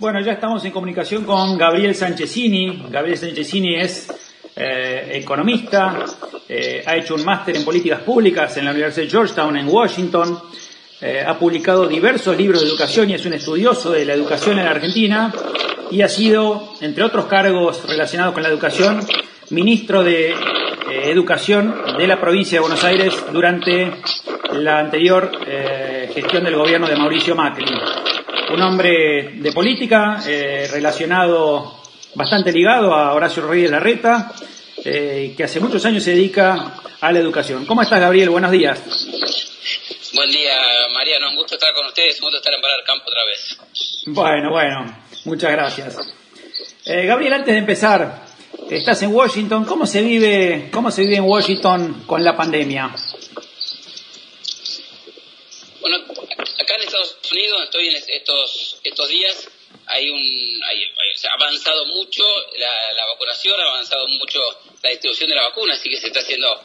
Bueno, ya estamos en comunicación con Gabriel Sanchezini. Gabriel Sanchezini es eh, economista, eh, ha hecho un máster en políticas públicas en la Universidad de Georgetown en Washington, eh, ha publicado diversos libros de educación y es un estudioso de la educación en la Argentina y ha sido, entre otros cargos relacionados con la educación, ministro de Educación de la provincia de Buenos Aires durante la anterior gestión del gobierno de Mauricio Macri un hombre de política, eh, relacionado, bastante ligado a Horacio Rodríguez Larreta, eh, que hace muchos años se dedica a la educación. ¿Cómo estás, Gabriel? Buenos días. Buen día, Mariano. Un gusto estar con ustedes, un gusto estar en Parar Campo otra vez. Bueno, bueno, muchas gracias. Eh, Gabriel, antes de empezar, estás en Washington. ¿Cómo se vive, cómo se vive en Washington con la pandemia? Bueno, acá en Estados Unidos estoy en estos, estos días, hay un, hay, ha avanzado mucho la, vacunación, ha avanzado mucho la distribución de la vacuna, así que se está haciendo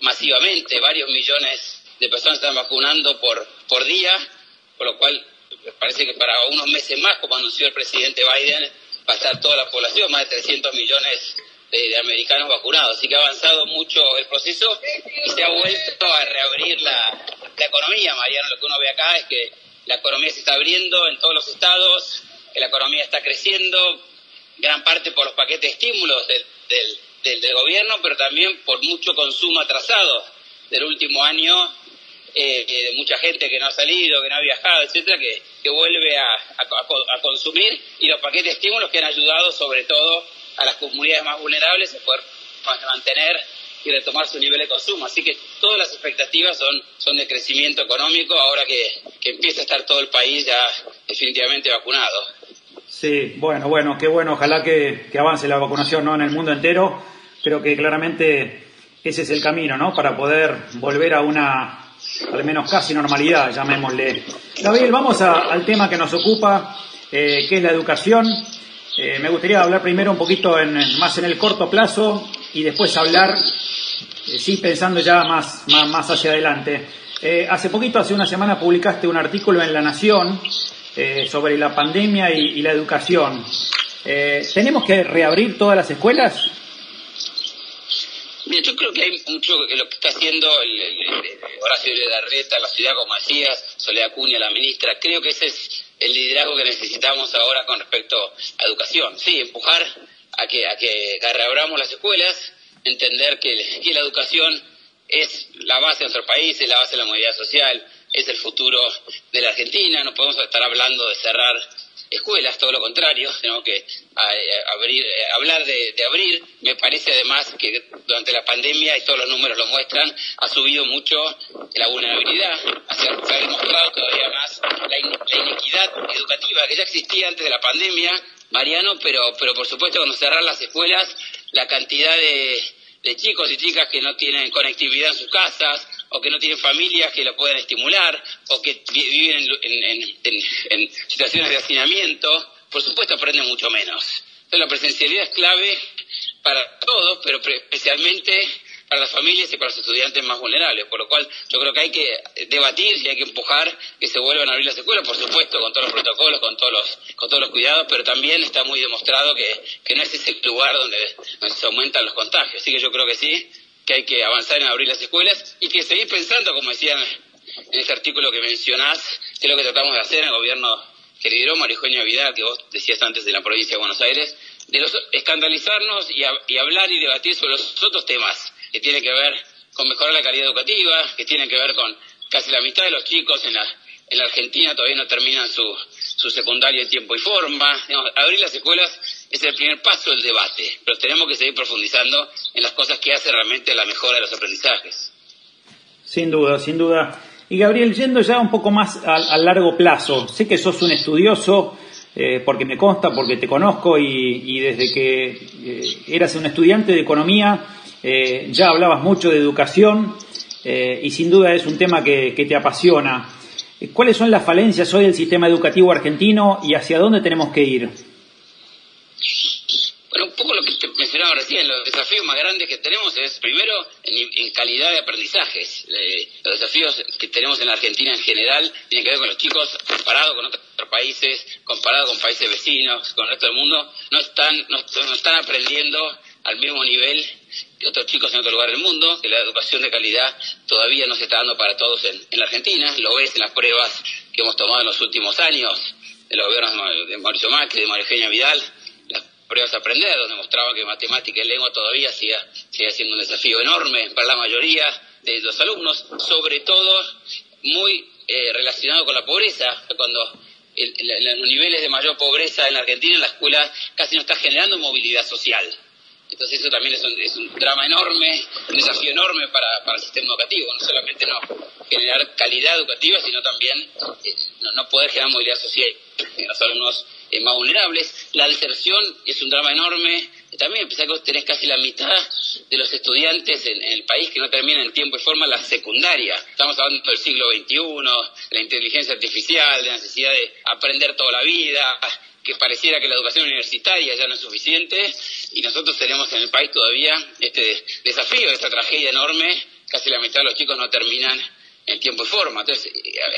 masivamente, varios millones de personas están vacunando por, por día, por lo cual parece que para unos meses más, como anunció el presidente Biden, va a estar toda la población, más de 300 millones de, americanos vacunados. Así que ha avanzado mucho el proceso y se ha vuelto a reabrir la, la economía, Mariano. Lo que uno ve acá es que la economía se está abriendo en todos los estados, que la economía está creciendo, gran parte por los paquetes de estímulos del, del, gobierno, pero también por mucho consumo atrasado del último año, eh, de mucha gente que no ha salido, que no ha viajado, etcétera, que, que vuelve a, a, a, consumir, y los paquetes de estímulos que han ayudado sobre todo a las comunidades más vulnerables a poder mantener y retomar su nivel de consumo. Así que todas las expectativas son, son de crecimiento económico ahora que, que empieza a estar todo el país ya definitivamente vacunado. Sí, bueno, bueno, qué bueno, ojalá que, que avance la vacunación ¿no? en el mundo entero. Creo que claramente ese es el camino, ¿no? Para poder volver a una, al menos casi normalidad, llamémosle. Gabriel, vamos al tema que nos ocupa, eh, que es la educación. Eh, me gustaría hablar primero un poquito en, más en el corto plazo y después hablar, eh, sí, pensando ya más, más, hacia adelante. Eh, hace poquito, hace una semana, publicaste un artículo en La Nación sobre la pandemia y, la educación. ¿Tenemos que reabrir todas las escuelas? yo creo que hay mucho lo que está haciendo el, Horacio de Larreta, la ciudad, como decías, Soledad Cuña, la ministra. Creo que ese es el liderazgo que necesitamos ahora con respecto a educación. Sí, empujar a que, a que reabramos las escuelas, entender que, la educación es la base de nuestro país, es la base de la movilidad social, es el futuro de la Argentina. No podemos estar hablando de cerrar escuelas, todo lo contrario, tenemos que abrir, eh, hablar de, abrir. Me parece además que durante la pandemia, y todos los números lo muestran, ha subido mucho la vulnerabilidad, se ha demostrado todavía más la, inequidad educativa que ya existía antes de la pandemia, Mariano, pero, pero por supuesto cuando cerrar las escuelas, la cantidad de, de chicos y chicas que no tienen conectividad en sus casas, o que no tienen familias que lo puedan estimular, o que viven en, situaciones de hacinamiento, por supuesto aprenden mucho menos. Entonces la presencialidad es clave para todos, pero especialmente para las familias y para los estudiantes más vulnerables, por lo cual yo creo que hay que debatir y hay que empujar que se vuelvan a abrir las escuelas, por supuesto, con todos los protocolos, con todos los, con todos los cuidados, pero también está muy demostrado que, que no es ese lugar donde, donde se aumentan los contagios. Así que yo creo que sí, que hay que avanzar en abrir las escuelas y que seguir pensando, como decían en ese artículo que mencionás, que es lo que tratamos de hacer en el gobierno que lideró Marijueña Vidal, que vos decías antes de la provincia de Buenos Aires, de los, escandalizarnos y, hablar y debatir sobre los otros temas que tienen que ver con mejorar la calidad educativa, que tienen que ver con casi la mitad de los chicos en la, en la Argentina todavía no terminan su, su secundaria en tiempo y forma. abrir las escuelas es el primer paso del debate, pero tenemos que seguir profundizando en las cosas que hace realmente la mejora de los aprendizajes. Sin duda, sin duda. Y Gabriel, yendo ya un poco más a, largo plazo, sé que sos un estudioso, eh, porque me consta, porque te conozco y, desde que eh, eras un estudiante de economía eh, ya hablabas mucho de educación y sin duda es un tema que te apasiona. ¿Cuáles son las falencias hoy del sistema educativo argentino y hacia dónde tenemos que ir? Bueno, un poco lo que te mencionaba recién, los desafíos más grandes que tenemos es, primero, en, calidad de aprendizajes. Eh, los desafíos que tenemos en la Argentina en general tienen que ver con los chicos comparados con otros países, comparado con países vecinos, con el resto del mundo, no están, no, están aprendiendo al mismo nivel que otros chicos en otro lugar del mundo, que la educación de calidad todavía no se está dando para todos en, la Argentina, lo ves en las pruebas que hemos tomado en los últimos años, de los gobiernos de Mauricio Macri, de María Eugenia Vidal, pruebas a aprender, donde mostraba que matemática y lengua todavía sigue, sigue siendo un desafío enorme para la mayoría de los alumnos, sobre todo muy eh, relacionado con la pobreza, cuando los niveles de mayor pobreza en la Argentina, en la escuela casi no está generando movilidad social. Entonces eso también es un, drama enorme, un desafío enorme para, para, el sistema educativo, no solamente no generar calidad educativa, sino también eh, no, poder generar movilidad social en los alumnos eh, más vulnerables. La deserción es un drama enorme, también pensar que vos tenés casi la mitad de los estudiantes en, el país que no terminan en tiempo y forma la secundaria. Estamos hablando del siglo XXI, de la inteligencia artificial, la necesidad de aprender toda la vida, que pareciera que la educación universitaria ya no es suficiente y nosotros tenemos en el país todavía este desafío, esta tragedia enorme, casi la mitad de los chicos no terminan en tiempo y forma. Entonces,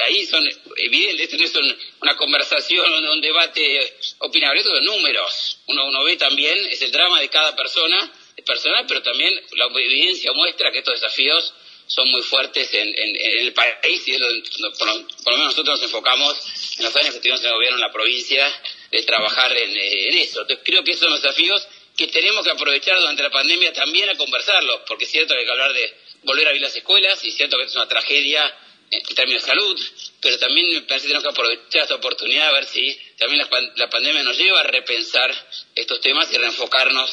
ahí son evidentes, esto no es una conversación, un debate opinable, esto son números. Uno, uno ve también, es el drama de cada persona, es personal, pero también la evidencia muestra que estos desafíos son muy fuertes en, el país y por, lo, menos nosotros nos enfocamos en los años que estuvimos en el gobierno en la provincia de trabajar en, eso. Entonces creo que esos son los desafíos que tenemos que aprovechar durante la pandemia también a conversarlos, porque es cierto que hay que hablar de volver a abrir las escuelas, y cierto que es una tragedia en términos de salud, pero también me parece que tenemos que aprovechar esta oportunidad a ver si también la, pandemia nos lleva a repensar estos temas y reenfocarnos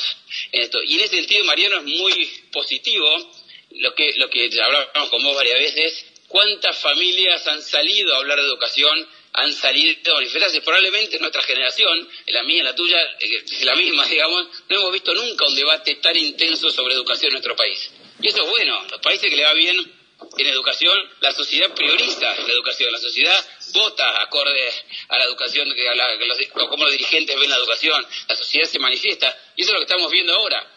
en esto. Y en ese sentido, Mariano, es muy positivo lo que, lo que hablamos con vos varias veces, cuántas familias han salido a hablar de educación, han salido a manifestarse, probablemente nuestra generación, la mía, la tuya, eh, es la misma, digamos, no hemos visto nunca un debate tan intenso sobre educación en nuestro país. Y eso es bueno, los países que le va bien en educación, la sociedad prioriza la educación, la sociedad vota acorde a la educación, a la, a cómo los dirigentes ven la educación, la sociedad se manifiesta, y eso es lo que estamos viendo ahora,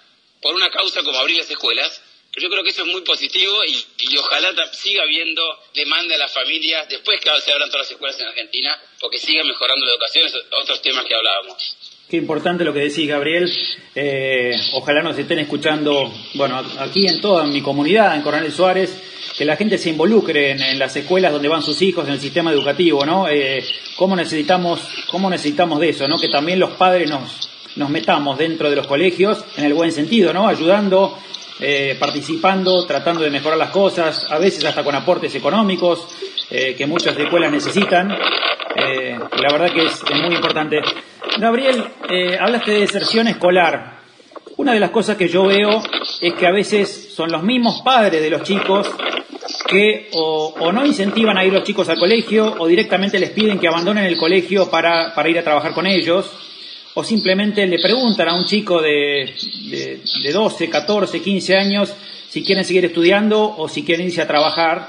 por una causa como abrir las escuelas, yo creo que eso es muy positivo y, ojalá siga habiendo demanda de las familias después que se abran todas las escuelas en Argentina, porque siga mejorando la educación, esos otros temas que hablábamos. Qué importante lo que decís, Gabriel. Eh, ojalá nos estén escuchando, bueno, aquí en toda mi comunidad, en Coronel Suárez, que la gente se involucre en, las escuelas donde van sus hijos, en el sistema educativo, ¿no? Eh, ¿Cómo necesitamos, cómo necesitamos de eso, ¿no? Que también los padres nos, nos metamos dentro de los colegios, en el buen sentido, ¿no? Ayudando eh, participando, tratando de mejorar las cosas, a veces hasta con aportes económicos eh, que muchas escuelas necesitan. La verdad que es, muy importante. Gabriel, hablaste de deserción escolar. Una de las cosas que yo veo es que a veces son los mismos padres de los chicos que o, no incentivan a ir los chicos al colegio o directamente les piden que abandonen el colegio para, para ir a trabajar con ellos o simplemente le preguntan a un chico de, de, 12, 14, 15 años si quieren seguir estudiando o si quieren irse a trabajar.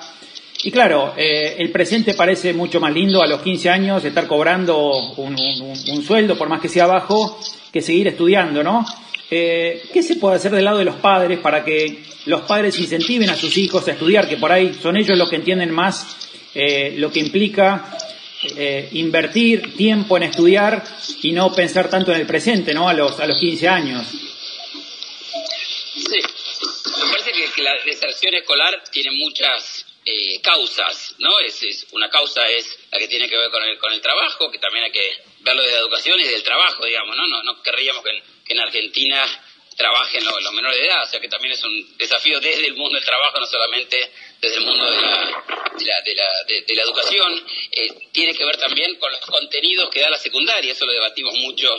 Y claro, eh, el presente parece mucho más lindo a los 15 años estar cobrando un, sueldo, por más que sea bajo, que seguir estudiando, ¿no? Eh, ¿Qué se puede hacer del lado de los padres para que los padres incentiven a sus hijos a estudiar, que por ahí son ellos los que entienden más eh, lo que implica eh, invertir tiempo en estudiar y no pensar tanto en el presente, ¿no? A los, a los 15 años. Sí, me parece que, la deserción escolar tiene muchas eh, causas, ¿no? Es, una causa es la que tiene que ver con el, con el trabajo, que también hay que verlo de la educación y del trabajo, digamos, ¿no? No, no querríamos que, en Argentina trabajen los, menores de edad, o sea que también es un desafío desde el mundo del trabajo, no solamente desde el mundo de la, de la, de la, educación, eh, tiene que ver también con los contenidos que da la secundaria, eso lo debatimos mucho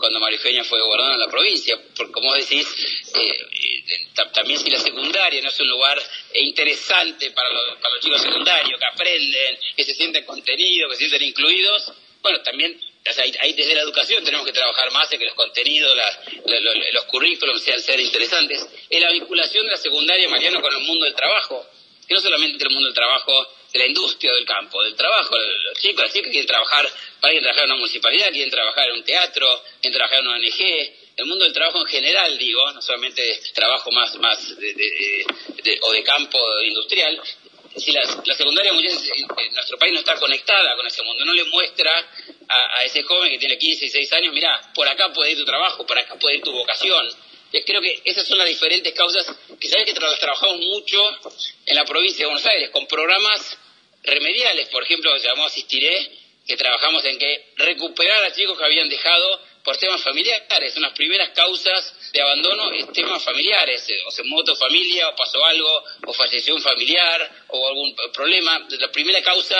cuando María fue gobernadora en la provincia, porque como decís, eh, eh, también si la secundaria no es un lugar interesante para los, para los chicos secundarios, que aprenden, que se sienten contenidos, que se sienten incluidos, bueno, también ahí, desde la educación tenemos que trabajar más en que los contenidos, los currículos sean, sean interesantes. En la vinculación de la secundaria, Mariano, con el mundo del trabajo, que no solamente el mundo del trabajo, de la industria del campo, del trabajo, los chicos, las chicas quieren trabajar, para quieren trabajar en una municipalidad, quieren trabajar en un teatro, quieren trabajar en ONG, el mundo del trabajo en general, digo, no solamente trabajo más, más de, o de campo industrial, Es decir, la, secundaria en, nuestro país no está conectada con ese mundo, no le muestra a, ese joven que tiene 15, 16 años, mira, por acá puede ir tu trabajo, por acá puede ir tu vocación. Yo creo que esas son las diferentes causas que sabes que trabajamos mucho en la provincia de Buenos Aires, con programas remediales, por ejemplo, que llamamos Asistiré, que trabajamos en que recuperar a chicos que habían dejado por temas familiares. Unas primeras causas de abandono es temas familiares, eh, o se mutó familia, o pasó algo, o falleció un familiar, o algún problema. La primera causa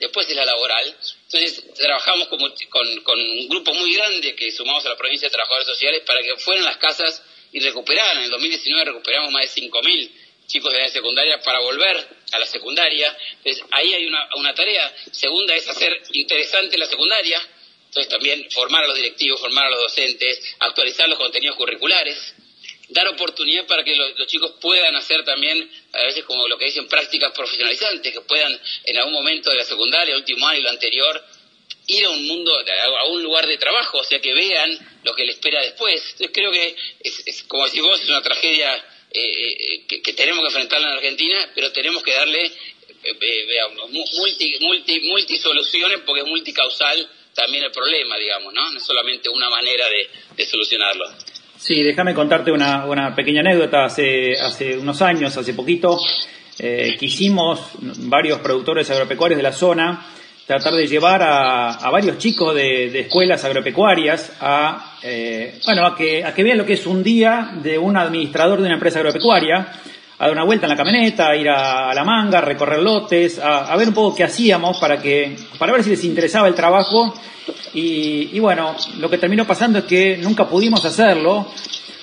después es la laboral. Entonces trabajamos con, con un grupo muy grande que sumamos a la provincia de trabajadores sociales para que fueran las casas y recuperaran. En el 2019 recuperamos más de 5.000 chicos de la secundaria para volver a la secundaria. Entonces, ahí hay una, una tarea. Segunda es hacer interesante la secundaria, entonces también formar a los directivos, formar a los docentes, actualizar los contenidos curriculares, dar oportunidad para que los, chicos puedan hacer también, a veces como lo que dicen, prácticas profesionalizantes, que puedan en algún momento de la secundaria, último año y lo anterior, ir a un mundo, a un lugar de trabajo, o sea, que vean lo que les espera después. Entonces creo que, es, como si vos, es una tragedia eh, eh, que, tenemos que enfrentarla en Argentina, pero tenemos que darle eh, multi, multi, multi soluciones porque es multicausal también el problema, digamos, ¿no? No es solamente una manera de, solucionarlo. Sí, déjame contarte una, una, pequeña anécdota. Hace, hace unos años, hace poquito, eh, quisimos varios productores agropecuarios de la zona tratar de llevar a, varios chicos de, escuelas agropecuarias a, eh, bueno, a que, a que vean lo que es un día de un administrador de una empresa agropecuaria a dar una vuelta en la camioneta, a ir a, la manga, a recorrer lotes, a, ver un poco qué hacíamos para que, para ver si les interesaba el trabajo. Y, bueno, lo que terminó pasando es que nunca pudimos hacerlo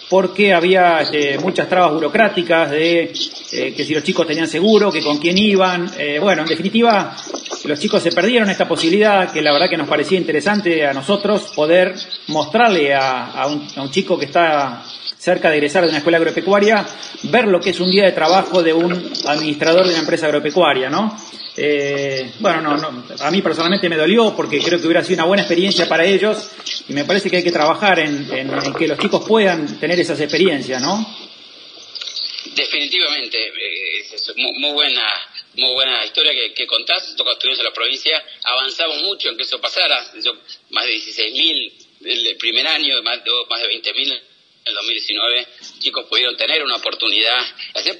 porque había este, muchas trabas burocráticas de eh, que si los chicos tenían seguro, que con quién iban. Eh, bueno, en definitiva, los chicos se perdieron esta posibilidad que la verdad que nos parecía interesante a nosotros poder mostrarle a un chico que está cerca de egresar de una escuela agropecuaria, ver lo que es un día de trabajo de un administrador de una empresa agropecuaria, ¿no? Eh, bueno, no, no, a mí personalmente me dolió porque creo que hubiera sido una buena experiencia para ellos y me parece que hay que trabajar en, que los chicos puedan tener esas experiencias, ¿no? Definitivamente, eh, es muy, buena muy buena historia que, que contás, toca estuvimos en la provincia, avanzamos mucho en que eso pasara, más de 16.000 el primer año, más, más de 20.000 el 2019 chicos pudieron tener una oportunidad,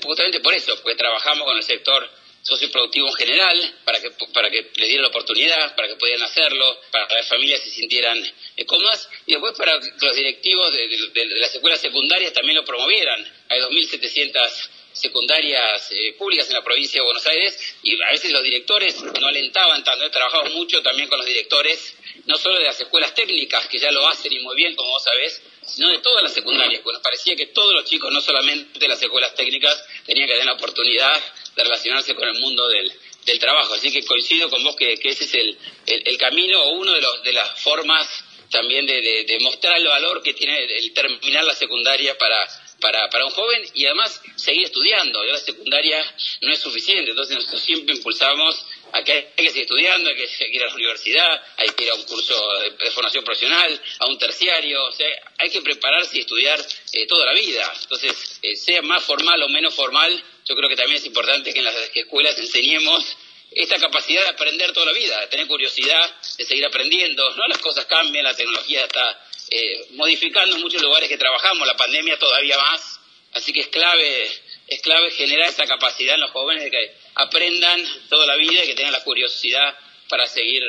justamente por eso, porque trabajamos con el sector socioproductivo en general, para que, para que les dieran la oportunidad, para que pudieran hacerlo, para que las familias se sintieran eh, cómodas, y después para que los directivos de, las escuelas secundarias también lo promovieran. Hay 2.700 secundarias eh, públicas en la provincia de Buenos Aires y a veces los directores no alentaban tanto. Trabajamos mucho también con los directores, no solo de las escuelas técnicas, que ya lo hacen y muy bien, como vos sabés, sino de todas las secundarias, porque nos parecía que todos los chicos, no solamente de las escuelas técnicas, tenían que tener la oportunidad de relacionarse con el mundo del, del trabajo. Así que coincido con vos que, ese es el, el, camino o uno de, los, de las formas también de, de, mostrar el valor que tiene el terminar la secundaria para, para, para un joven y además seguir estudiando. Ya la secundaria no es suficiente, entonces nosotros siempre impulsamos hay que seguir estudiando, hay que ir a la universidad, hay que ir a un curso de, formación profesional, a un terciario, o sea, hay que prepararse y estudiar eh, toda la vida. Entonces, eh, sea más formal o menos formal, yo creo que también es importante que en las escuelas enseñemos esta capacidad de aprender toda la vida, de tener curiosidad, de seguir aprendiendo, ¿no? Las cosas cambian, la tecnología está eh, modificando muchos lugares que trabajamos, la pandemia todavía más, así que es clave, es clave generar esa capacidad en los jóvenes de que aprendan toda la vida y que tengan la curiosidad para seguir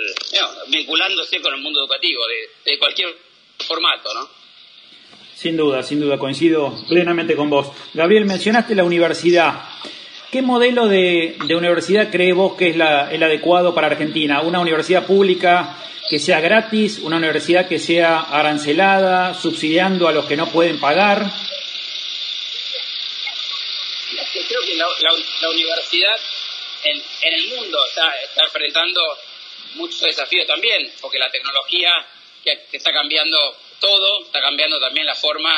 vinculándose con el mundo educativo de, cualquier formato, ¿no? Sin duda, sin duda, coincido plenamente con vos. Gabriel, mencionaste la universidad. ¿Qué modelo de, universidad cree vos que es el adecuado para Argentina? ¿Una universidad pública que sea gratis? ¿Una universidad que sea arancelada, subsidiando a los que no pueden pagar? Creo que la universidad en, el mundo está, está enfrentando muchos desafíos también, porque la tecnología que, está cambiando todo, está cambiando también la forma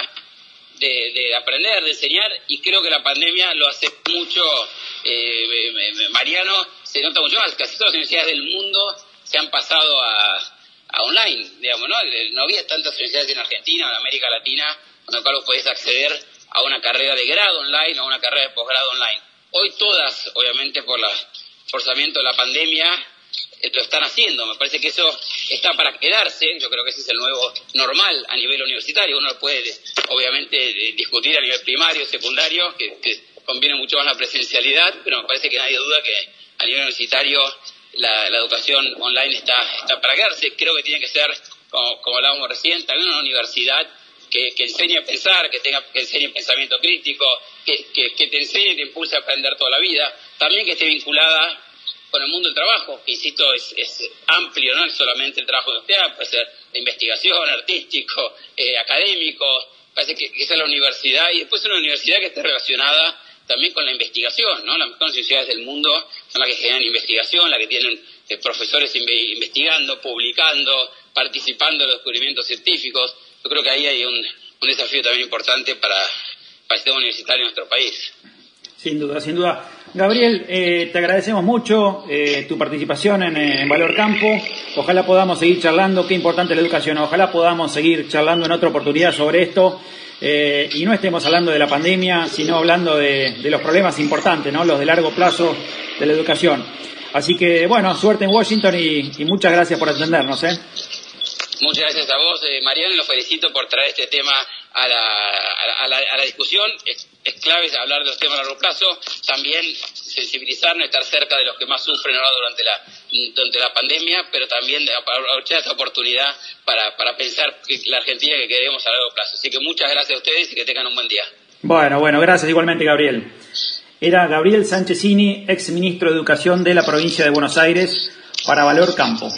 de, aprender, de enseñar, y creo que la pandemia lo hace mucho, eh, Mariano, se nota mucho más, casi todas las universidades del mundo se han pasado a, online, digamos, ¿no? No había tantas universidades en Argentina, en América Latina, con lo cual vos podés acceder a una carrera de grado online o a una carrera de posgrado online. Hoy todas, obviamente por el forzamiento de la pandemia, eh, lo están haciendo. Me parece que eso está para quedarse. Yo creo que ese es el nuevo normal a nivel universitario. Uno puede, obviamente, discutir a nivel primario, secundario, que, conviene mucho más la presencialidad, pero me parece que nadie duda que a nivel universitario la, educación online está, está para quedarse. Creo que tiene que ser, como, hablábamos recién, también una universidad que, enseñe a pensar, que, tenga, que enseñe pensamiento crítico, que, que, te enseñe y te impulse a aprender toda la vida. También que esté vinculada con el mundo del trabajo, que insisto, es, es amplio, no es solamente el trabajo industrial, puede ser de investigación, artístico, eh, académico, parece que, esa es la universidad, y después una universidad que esté relacionada también con la investigación, ¿no? Las mejores universidades del mundo son las que generan investigación, las que tienen eh, profesores investigando, publicando, participando en los descubrimientos científicos. Yo creo que ahí hay un, un desafío también importante para, el sistema universitario en nuestro país. Sin duda, sin duda. Gabriel, eh, te agradecemos mucho eh, tu participación en, Valor Campo. Ojalá podamos seguir charlando, qué importante la educación. Ojalá podamos seguir charlando en otra oportunidad sobre esto eh, y no estemos hablando de la pandemia, sino hablando de, los problemas importantes, ¿no? los de largo plazo de la educación. Así que, bueno, suerte en Washington y, muchas gracias por atendernos. ¿eh? Muchas gracias a vos, Mariano, y los felicito por traer este tema a la, a la, a la discusión. Es, es, clave hablar de los temas a largo plazo, también sensibilizarnos, estar cerca de los que más sufren ahora durante la, durante la pandemia, pero también aprovechar esta oportunidad para, para pensar la Argentina que queremos a largo plazo. Así que muchas gracias a ustedes y que tengan un buen día. Bueno, bueno, gracias igualmente, Gabriel. Era Gabriel Sánchezini, ex ministro de Educación de la provincia de Buenos Aires, para Valor Campo.